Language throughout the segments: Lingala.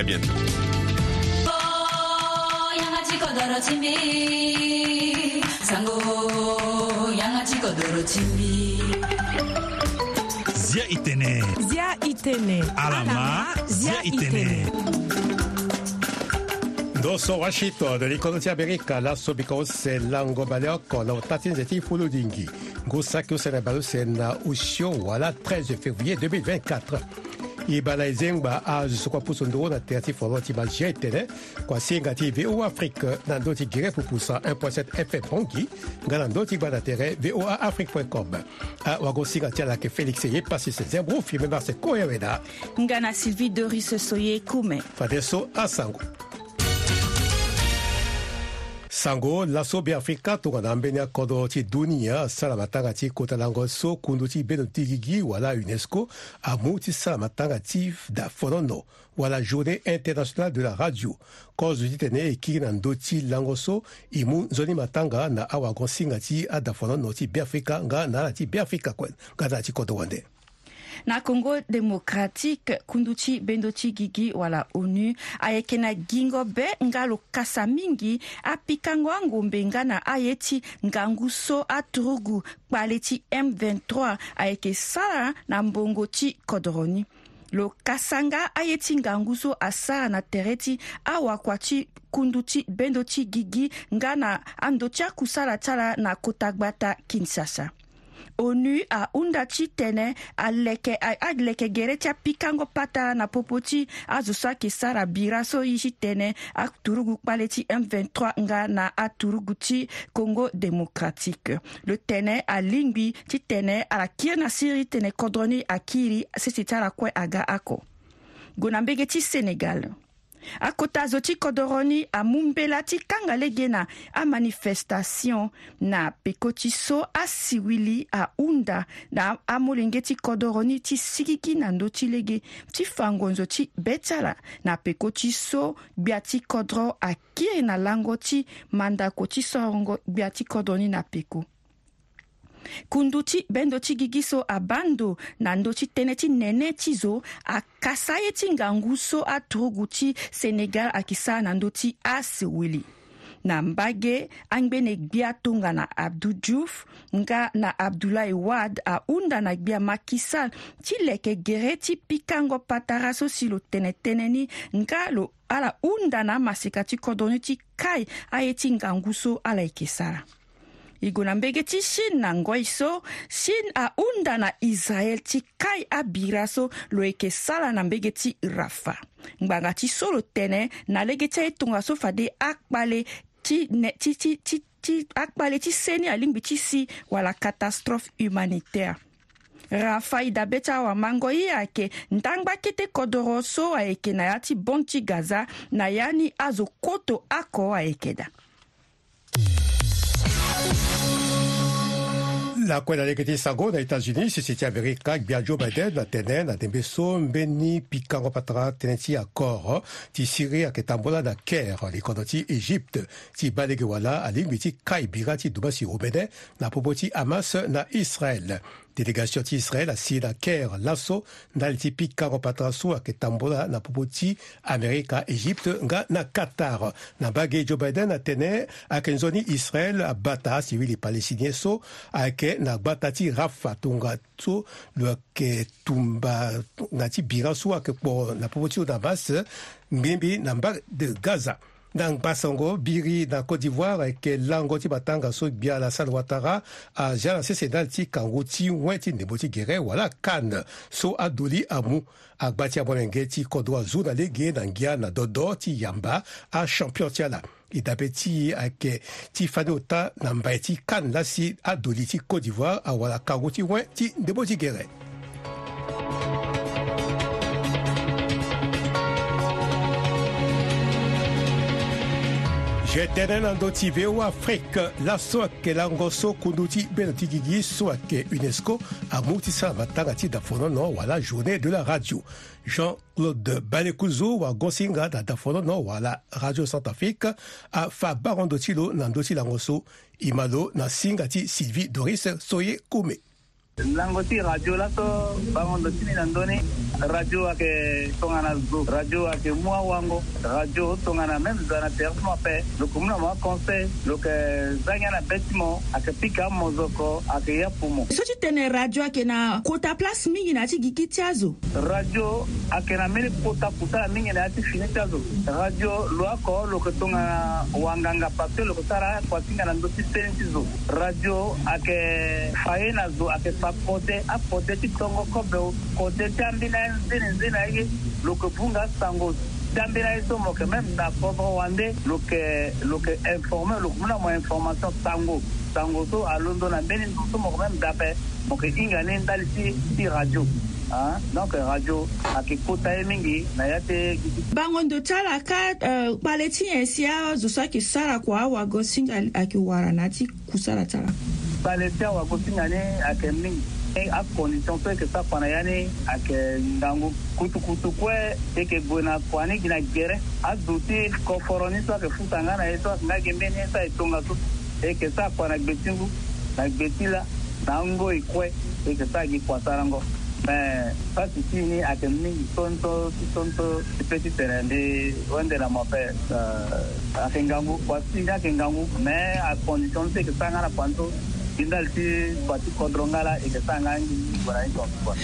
À bientôt. Zia itene. Zia itene. Alama. Zia itene. Dosso washito de l'ikonotia berika la sobiko la lango baleoko na utatin zeti fuludingi. Gusaki usene baluse na wala 13 février 2024. e bala e zengba azo kua puso ndö na tere ti folo ti mazia e tënë kua senga ti voa afrique na ndö ti gere pupusa 1.7 fm honggi nga na ndö ti gba na tere voa afrique com awago singa ti ala yeke félix ye pasi sezembru firme marse koyaweda nga na sylvie doris soye kume fade so asango sango laso be afrika tongana ambeni akodro ti dunia sara matanga ti kota na yango so kundu ti beno ti gigi wala unesco amu ti sara matanga ti daforono wala journée internationale de la radio kozo ti tene e kiri na ndö ti lango so e mu nzoni matanga na awagon singa ti adaforono ti beafrika nga na ala ti beafrika kue nga na ala ti kodro wande na congo démocratique kundu ti bendo ti gigi wala onu ayeke na gingo be nga lo kasa mingi apikango angombe nga na aye ti ngangu so aturugu kpale ti m23 ayeke sara na mbongo ti kodro ni lo kasa nga aye ti ngangu so asara na tere ti awakua ti kundu ti bendo ti gigi nga na andö ti akusala ti ala na kota gbata kinshasa onu aunda ti tene aleke agleke gere ti apikango pata na popo ti azo so ayeke sara bira so ye ti tene aturugu kpale ti m23 nga na aturugu ti congo démocratique lo tene alingbi ti tene ala kiri na siri tene kodro ni akiri sese ti ala kue aga oko gue na mbege ti sénégal akota azo ti kodoroni amungbela ti kanga lege na amanifestation na peko ti so asiwili ahunda na amolenge ti kodoroni ti sikiki na ndö ti lege ti fangonzo ti be ti ala na peko ti so gbia ti kodro akiri na lango ti mandako ti sorongo gbia ti kodro ni na peko kundu ti bendo ti gigi so abando na ndö ti tënë ti nene ti zo akasa ye ti ngangu so atogu ti senegal ayeke sara na ndö ti aseweli na mbage angbene gbia tongana abdou diouf nga na abdoulaye wad ahunda na gbia macky sall ti leke gere ti pikango patara so si lo tene tënë ni nga lo ala hunda na amaseka ti kodro ni ti kai aye ti ngangu so ala yeke sara e gue na mbege ti chine na ngoi so chine ahunda na israel ti kai abira so lo yeke sara na mbege ti rafa ngbanga ti so lo tene na lege ti ahitongaso fade akpale ti, ne, ti, ti, ti, ti akpale ti seni alingbi ti si wala catastrophe humanitaire rafa e dabe ti awamango ye ayeke ndangba kete kodro so ayeke na ya ti bon ti gaza na ya ni azo koto oko ayeke da la kwenda lekete sango na États-Unis si c'était avec gbia Joe Biden na tene na tembe so mbeni pikango patra tene hein. ti accord ti Syrie ak tambola na Caire li kondo Égypte ti balege ali miti kaibirati kai obede na Hamas na Israël delegation ti israel asi na caire laso ndali ti pikaro patraso ayeke tambola na popo ti amerika egypte nga na qatar na mbage joe biden atene ayeke nzoni israel abata asi wili palestinien so ayeke na gbata ti rafa tonga so lo ayeke tumba na ti bira so ayeke kpo na popo ti damas mbi mbi na mbage de gaza na ngba sango biri na côte d'ivoire yeke lango ti batanga so gbia alassane ouattara azia na sese ndali ti kango ti wen ti ndembo ti gere wala kane so adoli amu agba ti abongenge ti kodro azu na lege na ngia na dodo ti yamba achampion ti ala e dabe ti ayeke ti fani ota na mbae ti kane la si adoli ti côte d'ivoire awala kango ti wen ti ndembo ti gere Jeteren andoti veo Afrique la soake langoso kunduti benati gigi soake UNESCO amutisa matanga da dafono no wala journée de la radio. Jean-Claude Balekouzou, wa gosinga da dafono no wala radio Centrafrique a fa do nandoti langoso imalo na singa Sylvie Doris Soye Koume. langoti radio la so bangondo timinan doni radio ake tongana zo radio ake mua wango radio tongana même zana terfuma pe lokumu na mua conseil loke zangia na be ti mo ayeke pika mozoko ayeke ye pumo so ti tene radio ayeke na kota place mingi na ya ti gigi ti azo radio ayeke na mbeni kota puta na mingi na ya ti fini ti azo radio lo oko loke tongana wanganga parce que loke sara kuasinga na ndö ti seni ti zo radio ayeke faye na zo ayeke baprote aprote ti tongo kobe kote ti ambeni aye nzeni na ye lo yeke bunga sango ti ambeni aye so mo yeke même na povre wande lo yeke euh, lo yeke informe lo yeke mû na mo information sango sango so alondo na mbeni ndo so mo yeke même ga ape mo yeke hinga ni ndali ti ti radio Hein? donc radio ayeke kota ye mingi na ya te bangondo ti ala ka uh, kpale ti nyen si azo so ayeke sara kua awago singa ayeke wara na ya ti kusala ti ala balɛsiya wa ko sinani a kɛ min a condition pe ke sa pana yani a kɛ ndangu kutukutukue e ke gwena kuani gina gɛrɛ a duti kɔfɔrɔni sa ke futanga na ye sa kun ka ke mbeni sa e tonga tu e ke sa kuana gbetingu na gbeti la na ngo e kue e ke sa gi kuasarango mais pas ici ni a kɛ min tonto tonto petit terrain de wende la mɔfɛ a ke ngangu kuasi a ke ngangu mais a condition pe ke sa ngana panto ndingaliti bati kodro ngala eke sa nga ngibona intombi kona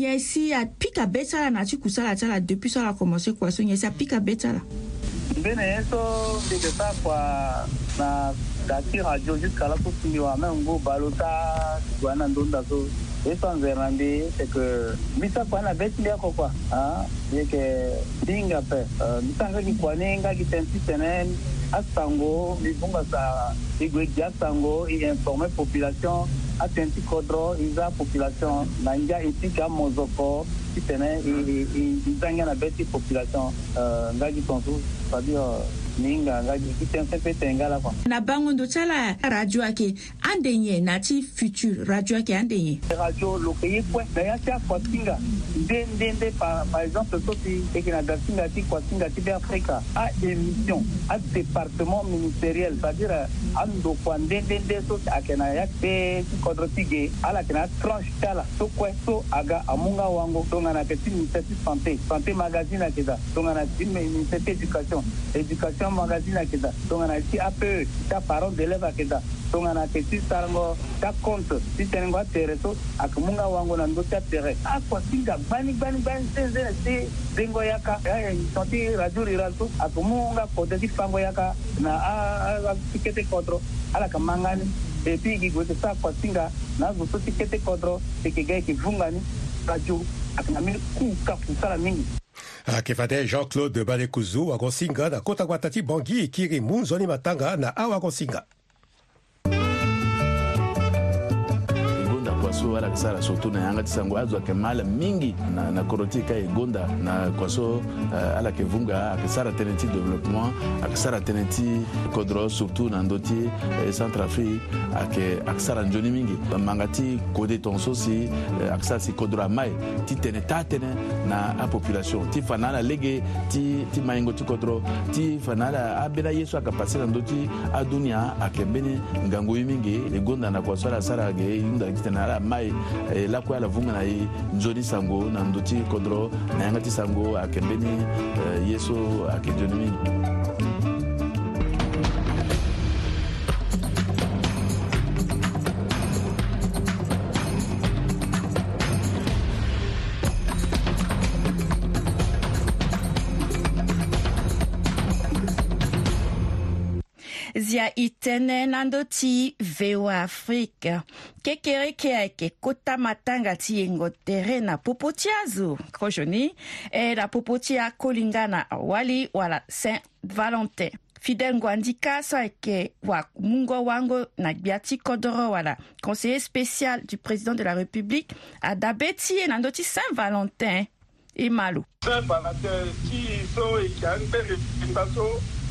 nyesi apika be sara na ti kusala ti ala depuis so ala commencé kua so nyesi apika be ti ala mbene ye so eke sa kua na da ti radio jusqu'à la so singi wa même ngu balo ta kua na ndonda so ye so anzere na mbi c'est que mbi sa kua na be ti mbi oko kua a ye yeke mbi hinga ape euh, mbi sa nga gi kua ni nga gi tene ti tene à Sango, Libunga sa Igwedia Sango, et informer population à Tentikodro, Isa population, Nanga et Tika Mozoko, qui tenait, et Zanga la bête population, Ngagi Tontou, c'est-à-dire ni n ka n ka fɛnfɛn tɛ n la kuwa. na bangundo cala radio ake an de ɲɛ nati future radio ake an de ɲɛ. radio lo que ye pɛ na ya ca kwasinga den den de par par exemple so ti ekina da singa ti kwasinga ti bɛ afrika a émission a département ministériel c'est à dire an do kwan den den de so a kɛna ya bɛɛ ti kɔdɔ ti ge ala kɛna tranche t'a la so kɔɛ so a ga a mun ka wango donc a na kɛ ti ministère ti santé santé magazine a kɛ ta donc a na ti ministère ti éducation kan magazine aketa tongana ti ape ta parent d'élève aketa tongana yeke ti sara ngo ta compte ti tënë ngo atere so ayeke mu nga wango na ndö ti atere akua ah, singa gbani gbani gbani senzene ti zengo yaka émission eh, eh, ti radio rural so ayeke mu nga kodre ti fango yaka na atike ti kodro ala yeke mangani e puis yeke gue yeke so akua singa na azo so tike ti kodro yeke ga yeke vunga ni radio ayeke na mini kuka kusala mingi akevade jean-claude balekozu akonsinga na kota gua tati bangi ekiri mu nzoni matanga na awa akonsinga so ala ka sara surtu na ye an ka ti sango azwa yeke ma ala mingi na, na koroti ka e gonda na kua so uh, ala yeke vunga ayeke sara tënë ti développement ayeke sara tënë ti kodro surtout na ndö ti e euh, centre afrique ayeke ayeke sara nzoni mingi manga ti kode tongaso euh, si ayeke sara si kodro ama e ti tene taa tënë na apopulation ti fa na ala lege ti, ti maingo ti kodro ti fa na ala ambeni aye so ayeke passe na ndö ti adunia ayeke mbeni ngangu ye mingi e gonda na kua so ala sara ge hunda tene ala ma ye lakoya lavunga na ye nzoni sango na ndö ti kodro na yanga ti sango ayeke mbeni euh, ye so ayeke dioni mingi izia i tënë na ndö ti voa afrique kekereke ayeke kota matanga ti yengo tere na popo ti azo krozoni e na popo ti akolinga na awali wala saint valentin fidèle nguandi ka so ayeke wamungo wango na gbia ti kodro wala conseiller spécial du président de la république adabe ti ye na ndö ti saint valentin e malo saint valentin ti so e yeke angbe refinga so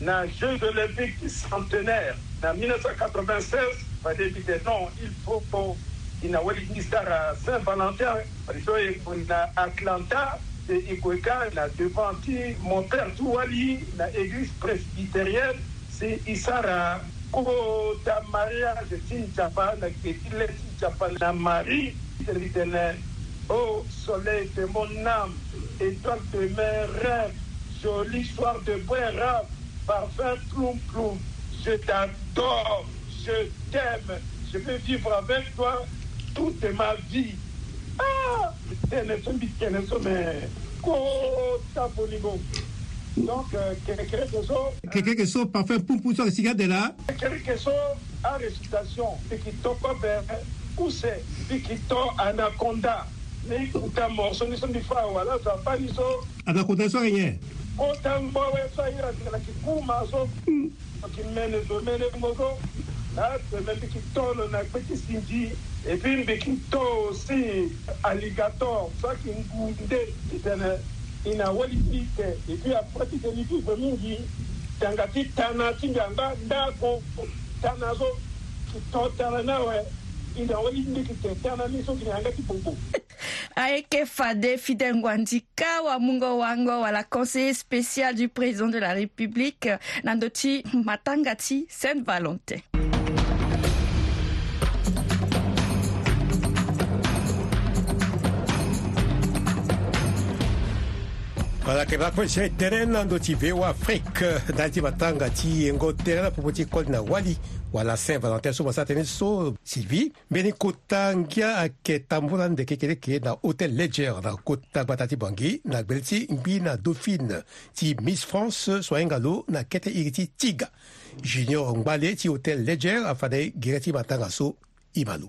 les Jeux olympiques centenaire en 1996 débuter non il faut po inawalikini à saint valentin à atlanta et ikoyeka na devant mon père wali na église presbytérienne c'est Isara. kota Maria, de nzapa na la ti le marie servite oh soleil de mon âme étoile de mes rêves jolie soir de bons rêves Parfait ploum ploum, Je t'adore, je t'aime, je veux vivre avec toi toute ma vie. Ah, donc, quelque chose. Quelque chose parfait pour pour ça, de là. Quelque chose à récitation. et qui t'a Anaconda. Mais ça pas, Anaconda, ça rien. otambo wesaira sikala kikuma so mm. kimene zomenengoso natemendi kitolo nakwetisinji epimbi kitosi aligator sakingunde itene inawolitite epi apratite mivivo mingi tanga titana tindianga ndako tana so kitotala nawe inawolindikite tana miso kinianga tibubu Aeke Fade Fidengwandika, Wamungo Wango, à la conseillère spéciale du président de la République, Nandoti Matangati Sainte-Valentin. valakerapo zay terrain ndo ti veo afrique na yâ ti vatanga ti yengo terrain apopo ti ekoli na wali wala saint valentin so masara tënë so sylvie mbeni kotangia ayeke tambula ndeke kede yeke na hôtel leger na kotangba ta ti bangi na gbeli ti ngbi na dauphine ti miss france so ahinga lo na kete iri ti tiga junior ngbale ti hôtel leger afade gere ti matanga so i ma lo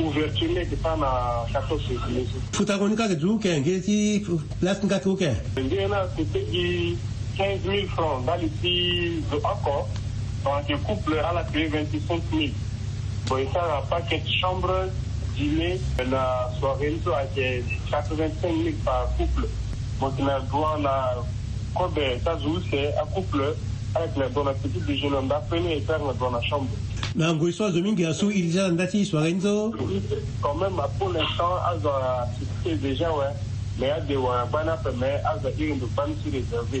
ouverture n'est pas ma chaque chose. Vous avez dit que vous que vous avez dit 15 000 francs dans le pays de l'accord, dans un couple à la clé 25 000. Bon, y en un de chambre dîner, e la soirée, ça a 85 000 par couple. Donc c'est la droit la Kobe, ça c'est un couple avec la petit petite déjeuner, on va prendre e et dans la chambre. na ngoyiso azwa mingi asu ilija na ndati soare nzo quand même pour l'instant azwa activité déjà ouais mais adewa gbana peme azwa iri ndo gbani si réservé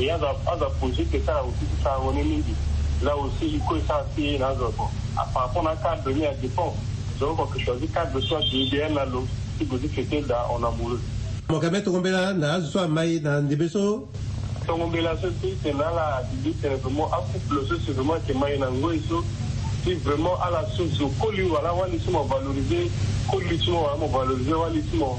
e aza projet ke sara aussi ti sara wene mingi la aussi i kue sara ti ye na azo bon par rapport na cadre ni ya dépense zo yoko yeke choisi cadre so ayeke idéal na lo ti go ti fete da en amoureux mo ka mê tongobela na azo so amaï na ndembe so tongobela so ti tene ala bibi tene vraiment acouple so si vraiment yeke mai na ngoi so ti vraiment ala so zo koli wala wani ti mo valoriser koli ti mo wala mo valoriser wani ti mo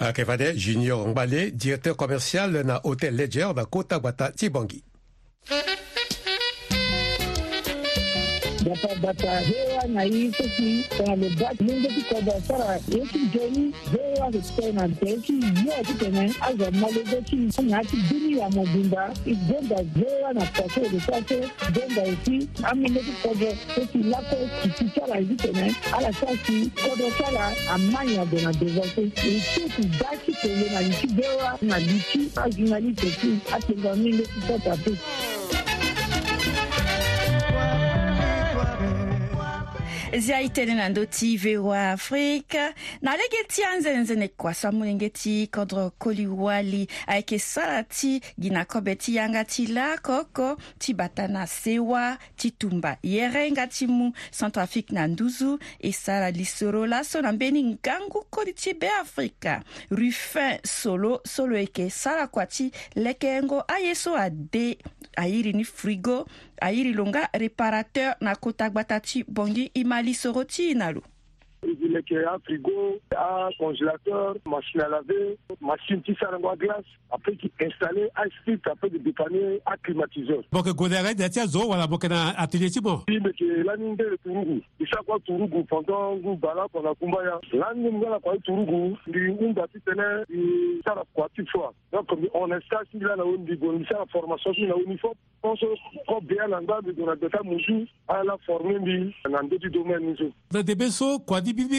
Akevade, Junior Mbale, directeur commercial d'un hôtel Ledger dans Kota Bata tibangi dafa bata hewa na yi soki tana lo ba lungo ti kodo sara ye ti joni hewa ti tɛ na tɛ ti yɔ ti tɛmɛ azɔ malogo ti na ti duni ya mo bunda igbonda hewa na kɔso o de sase gbonda esi amilo ti kodo o ti lakɔ kiti sara yi ti tɛmɛ ala sasi kodo sara a ma nya dɔna devɔse esi ti da ti tɛle na yi ti hewa na li ti azunali tɛ ti a tɛ lɔ milo ti sɔ ta pe. zia itene na ndö ti voa afrique na lege ti anzenzene kua so amolenge ti kodro koliwali ayeke sara ti gi na kobe ti yanga ti lakoko ti bata na sewa ti tumba yerenga ti mu centrafrique na nduzu e sara lisoro laso na mbeni ngangu kodi ti beafrika rufin solo solo yeke sara kua ti lekengo aye so ade airi ni frigo airi lo nga réparateur na kota gbata ti bongi i mali soro ti na lo mais qu'il a un frigo, un congélateur, machine à laver, machine qui s'arrange à glace, après qui installé un site, après de dépanner un climatiseur. Donc, Godere, d'être zo, voilà, bon, qu'on a atelier, c'est bon. Oui, mais que l'année de Tourougou, il s'est quoi Tourougou, pendant que Bala, pendant Kumbaya, L'année de la parole Tourougou, lui, on va tout tenir, il s'arrange quoi, tu vois. Donc, on installe, si là, on dit, on fait la formation, si là, on y faut, on se croit bien, on a de la bêta, on à la former, on a dit, domaine, on joue. Dans des vaisseaux, quoi, dit,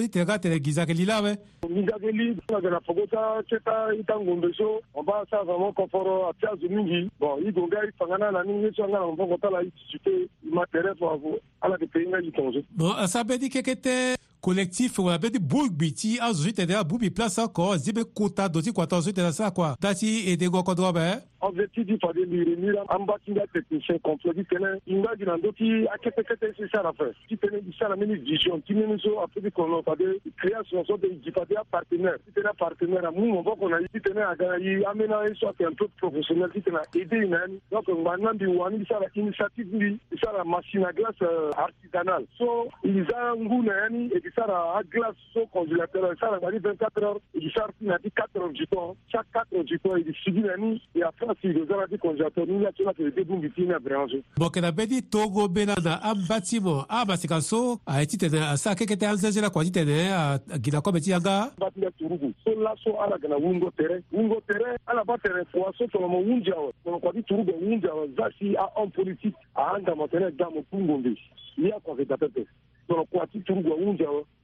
so i tene ka tene gizakeli la bɛ gizakeli ka gɛlɛ fɔ ko taa kɛ taa i ta ngombe so o b'a sa fama kɔfɔrɔ a tɛ a zu mingi bɔn i gon kɛ i fangana la ni ɲɛsɔ an kana mɔfɔ kɔta la i susute i ma tɛrɛ fɔ ala de pe i ka ji tɔnso bon a sa bɛ di kɛkɛ tɛ collectif wala beti bug biti hein. a zuzi tɛtɛ a bubi plasa kɔ zibe kota doti kɔtɔ zuzi tɛtɛ sa kuwa dati ede gɔkɔ dɔgɔ bɛ objectif di fade lire mira an batinda technicien complet di kɛnɛ inga jina do ti a kɛtɛkɛtɛ si sara fɛ ti tɛnɛ di sara mini vision ti mini so a fidi kɔnɔ fade création so de jifade a partenaire ti tɛnɛ partenaire a mun mɔgɔ kɔnɔ ti tɛnɛ a gana yi amena bena histoire kɛ un peu professionnel ti tɛna aider ina ni donc nka nan bi wani bi sara initiative bi sara machine à glace euh, artisanal so ils a ngu na yani sara agila so congélateur sara bani 24 heures idi sar ti na ti 4 heures du temps chaque 4 heures du temps idi sigi na ni e afra sigo sara ti congélateur ni ya ti na tene debungi ti ni abrange boke na be ti togo be na na ambati mo abasi ka so aye ti tene asa keke ti anzeze lakua ti tene gi na kobe ti yanga ambati ya turugu so laso ala ga na wungo tere wungo tere ala ba tere fua so tongana mo wunzi awe tongana kua ti turugu wunzi awe za si ahomme politique ahanga mo tene ga mo kungo mbe ni akua ke dapepe tunakuwa tuturugwa unja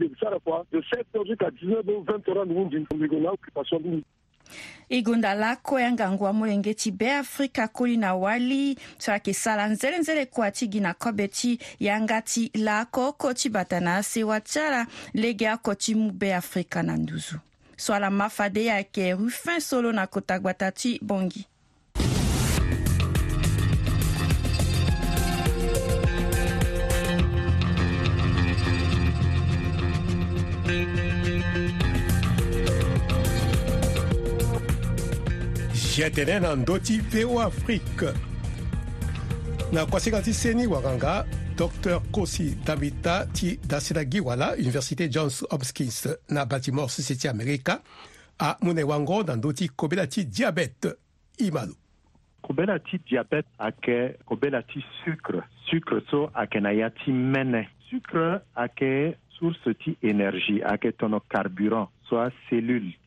de Sarafwa de 7h jusqu'à 19h, 20h nous nous na occupation nous. e gonda lako yanga ngwa molenge ti be afrika koli na wali so ayeke sara nzele-nzele kuâ ti gi na kobe ti yanga ti lako oko ti bata na asewa ti ala lege oko ti mu be afrika na nduzu so ala mafade ye ayeke rufin solo na kota gbata ti bongi chietele na ndoti vo afrique na kuasika ti seni wanga Docteur kosi dabita ti dasila gi wala université johns hopkins na baltimore sese ti amerika amune wango na ndö ti kobela ti diabète i malu diabète ayeke kobela sucre sucre so ayeke na ya ti mene sucre ayeke source ti énergie ayeke tono carburant soit cellule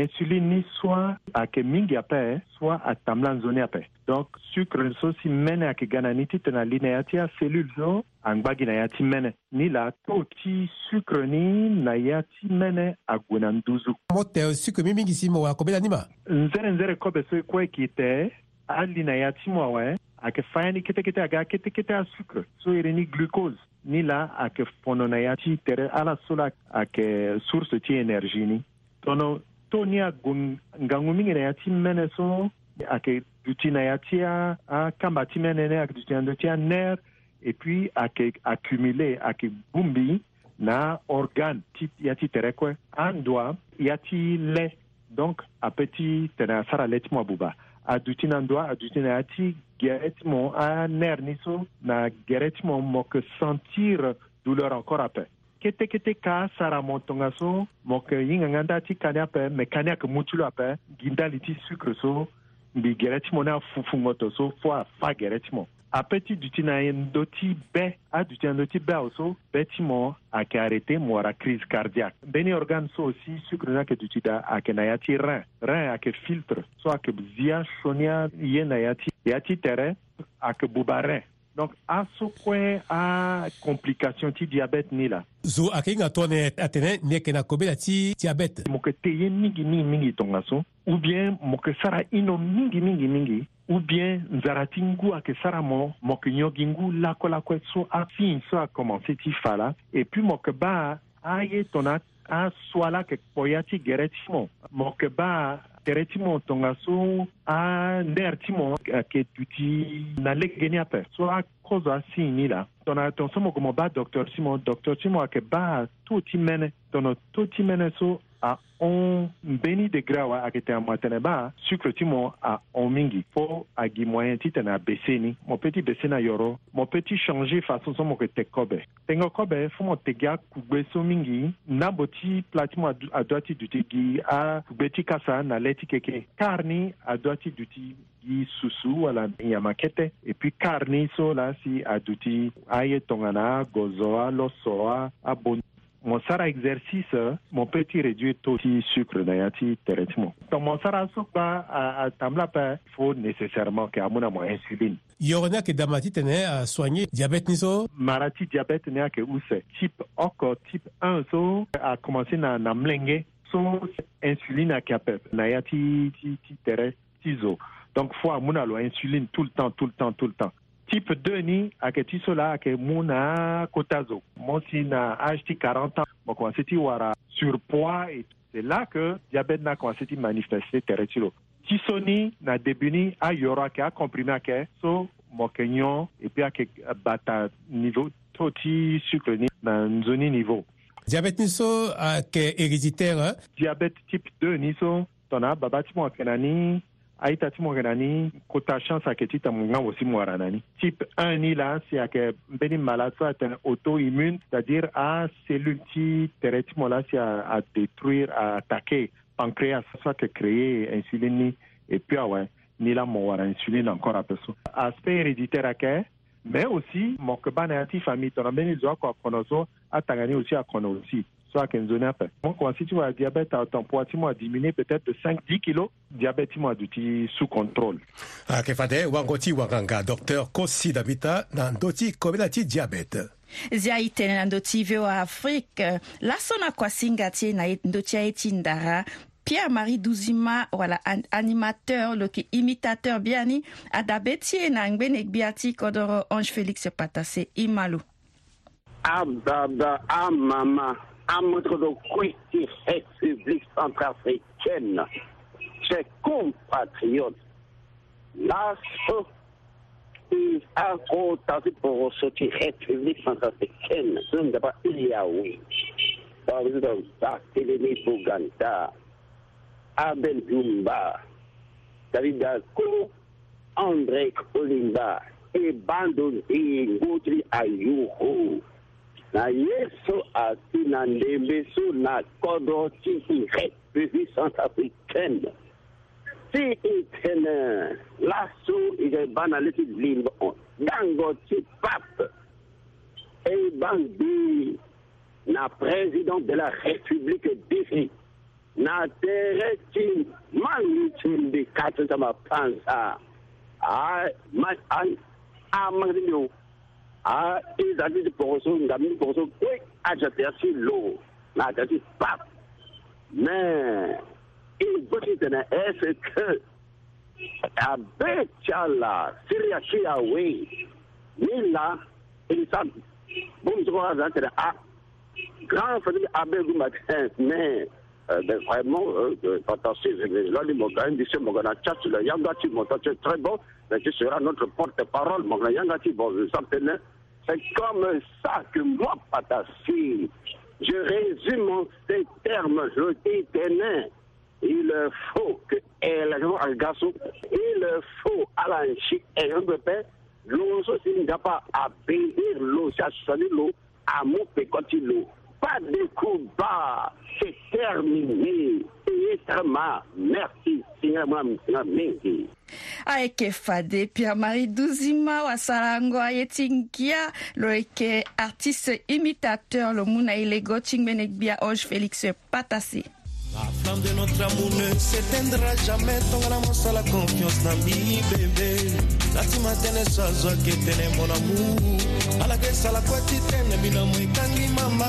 insulini soit ayeke mingi ape soit ayeke nzoni ape donc sucre so si mene ayeke ga na ni titene li na ya ti acellule so angbagi na ya ti mene ni la to ti sucre ni na ya ti mene ague na nduzu mo sucre sucre mingi si mo wa na ni ma nzere nzere kobe so e kue yeke te ali na ya ti mo awe ayeke fâ ni kete aga kitekete asucre so iri e ni glucose ni la ayeke fono na ya ti tere ala so la ayeke source ti énergie ni tono tonya ngangu mingi na ya ti mene so ayeke duti na ya ti akamba ti mene ni ayeke duti na ndö ti et puis ayeke accumuler ayeke bumbi na organ ti ya ti tere kue ya ti le donc apeut ti tene asara le ti mu abuba aduti na ndua aduti na ya ti gere ti mo anere ni so na gere ti mo mo sentir douleur encore ape kete kete ka tongaso mo yeke yinga nga ti kani ape mekani ayeke mu ti lo ape ginda li ti sucre so mbi gere ti mo ni afufungo to so fo a afa gere ti mo apeut ti duti na ndö ti be aduti na ndö ti be so be ti mo ayeke arrêté mo wara crise cardiaque mbeni organe so aussi sucre ni ayeke duti da ayeke na ya ti rein rein ayeke filtre so ayeke zia sioni aye na ya ti ya ti tere ayeke buba rein donc ce point, a complication ti diabète ni la zo a yeke ti diabète mo yeke mingi mingi tongaso ou bien mo sara mingi mingi mingi ou bien nzara ti sara mo mo so afin ti fala, et puis mo ba aye tonat a la ke poyati gere mo ba tere ti mo tongaso andere ti mo ayeke duti na lege ni ape so akozo asi ni la tongana tongaso mo gue mo ba docteur ti mo docteur ti mo ayeke ba too ti mene tongana too ti mene so a ɔn mbeni degré awa akete mo atene ba sucre ti mo a ɔn mingi fo agi moyen ti tene abese ni mo peut ti bese na yɔrɔ mo peut ti changer façon so mo yeke te kobe tenge kobe fo mo tege akugbe so mingi ndambo ti pla ti mo adwa ti duti gi akugbe ti kasa na le ti keke kar ni adwa ti duti gi susu wala yama kete e puis kar ni so la si aduti aye tongana agozo aloso abondi mon sara exercice mon petit réduit taux de sucre na directement. donc mon sara à à tamlapa, il faut nécessairement que amuna y insuline des ke damati tene à soigner diabète ni so marati diabète ne ke use type encore type 1 so a commencé na na mlenge so insuline a capable n'ayati ti ti tere tizo donc faut amuna lo insuline tout le temps tout le temps tout le temps type 2 ni ti so la ake que na kota zo mon 40 ans mo commencé ti wara surpoids et c'est là que diabète na commencé ti manifester tere ti na début a ayoro que acomprimé so mokenyon et nyon e puis ayeke que bata niveau toti sucre ni na zoni niveau diabète ni so ayeke héréditaire hein? diabète type 2 ni so tongana babâ ti mo kenani aita ti mo yeke na ni kota chance ayeke ti tene mo si mo wara na ni type 1 ni la si ayeke mbeni maladie atene auto immune c'est à dire acellule ti tere ti mo la si adétruire attaquer pancréas so ayeke créé insuline et puis awe ah ni la mo wara insuline encore à ape so aspect héréditaire ayeke mais aussi mo yeke ba na ya ti famille de mbeni zo à akono so atanga ni aussi akono aussi soit à quinzena fɛ si tu as diabète ton poids tu m'as diminué peut-être de 5 10 kilos diabète tu m'as sous contrôle ah, a ke wangoti Wanganga, docteur kosi dans Doti, ndoti kobela ti diabète zia e tënë na voa afrique laso na kwa singati na ndö ti aye ti ndara pierre-marie Douzima, wala animateur lo imitateur bi A adabe ti e na ngbene gbia ti kodro ange félix patase i lo abdabda amama entre nos et républiques centrafricaines. Ses compatriotes, là, il a contenté pour sortir république centrafricaine, ce n'est pas oui, Par exemple, Barthélémy Bouganda, Abel Dumba, David Dalco, André Olimba, et Bandon Ngotri Ayuho na yesu ati na ndembeso na kodo tiki république centrafricaine si itene laso ike ba na leti limbo on dango ti pape e bangbi na président de la république défi na tere ti mangi ti ndi kati ti mapanza a amangdi ndi ah e il liboso ngami liboso kwe ajate le si lo na dit, pap mais iboti e tene est-ce que dit, tyala mais si awe min la je crois, a grand a abe gumatin mais ben vraiment euh, fantastique l'église là chat là a tu montes très bon qui ben, sera notre porte-parole, mon C'est comme ça que moi, Patassi, je résume en ces termes, je dis il faut que El Gassou, il faut à Alanchi et Rumbepé, l'eau aussi n'a pas à bénir l'eau, chassani l'eau, à mon pécoti l'eau. Pas de coup bas, c'est terminé. Kama, merci sinamwa msina mingi aeke fade pia mari duzima wasarango aye ti ngia lo yeke artiste imitateur lo mû na e lego ti ngbene gbia félix patasi La flamme de notre amour ne s'éteindra jamais. Tongana la confiance na mi bébé. La joie qui ketene mon amour. la quoi tu tene bina mwe kangi mama.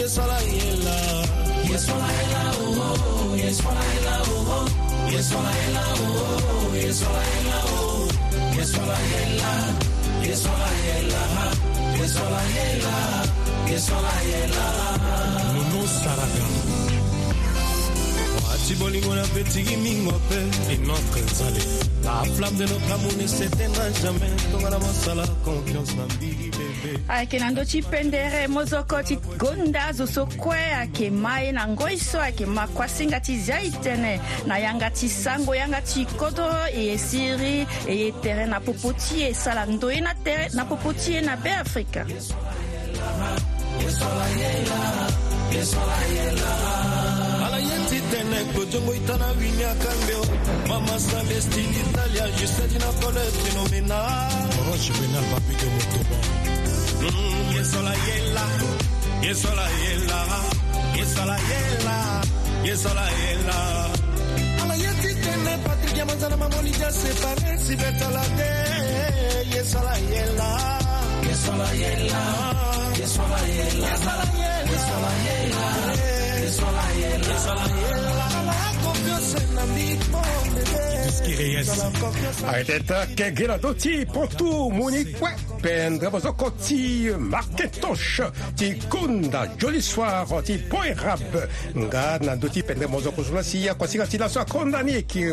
Yesala yela. Yes, Yes, Yes, laila oh, Yesu laila oh, Yesu laila oh, Yesu laila oh, Yesu laila, Yesu laila, Yesu laila, Yesu laila. si bolingo na petiki mingo mpe inotre ezali la flamme de notre amour ne s'éteindra jamais tongana mosala confiance na mbili bebe ayeke na ndö ti pendere mozoko ti gonda zo so kue ayeke ma ye na ngoi so ayeke ma kuasinga ti zia e tënë na yanga ti sango yanga ti kodo e ye siri e ye tere na popo ti e sala ndo ye na tere na popo ti e ye na beafrika Yes, all I hear, yes, all I hear, tena ekbojongo pues itana wini akangeo mama salestine italia justina colete nomena roche benal papi de motoba mm, yesola yela yesola yela yesola yela yesola yela ala yeti tene patrik ya manzana mamolija separe sibetala te yesola yela yesola yela Arteta quer gradoti pontu munikwe pendre bozo koti marketosh ti kunda joli soir ti poirab nga na doti pendre bozo kusula siya kwasika ti la soa kondani kiri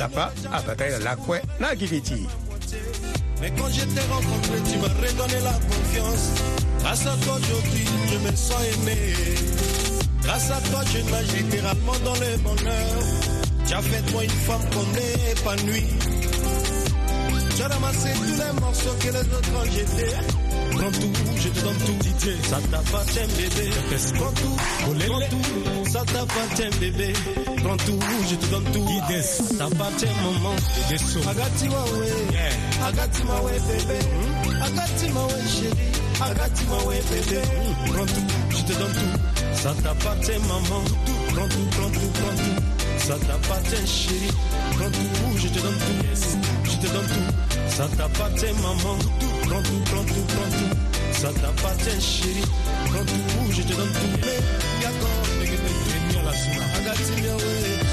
à la quoi Mais quand je t'ai rencontré, tu m'as redonné la confiance. Grâce à toi aujourd'hui, je me sens aimé. Grâce à toi, je nage littéralement dans le bonheur. Tu as fait de moi une femme qu'on est épanouie. J'ai ramassé tous les morceaux que les autres ont jetés prends tout, je te donne tout. DJ, ça t'appartient bébé. Prends tout, prends tout, ça t'appartient bébé. Prends tout, je te donne tout. DJ, ça t'appartient maman. Deso. Agati mawe, agati mawe bébé. Hmm? Agati mawe chérie, agati bébé. Prends tout, je te donne tout. Ça t'appartient maman. Prends tout, prends tout, prends tout. Ça t'appartient chérie. Prends tout, je te donne tout. Je te donne tout. Ça t'appartient maman. Tout. Prends tout, prends tout, prends tout. Ça t'appartient, chérie. Prends tout, je te donne tout. Mais, gâteau, mais que tu es mieux la semaine. Agathe,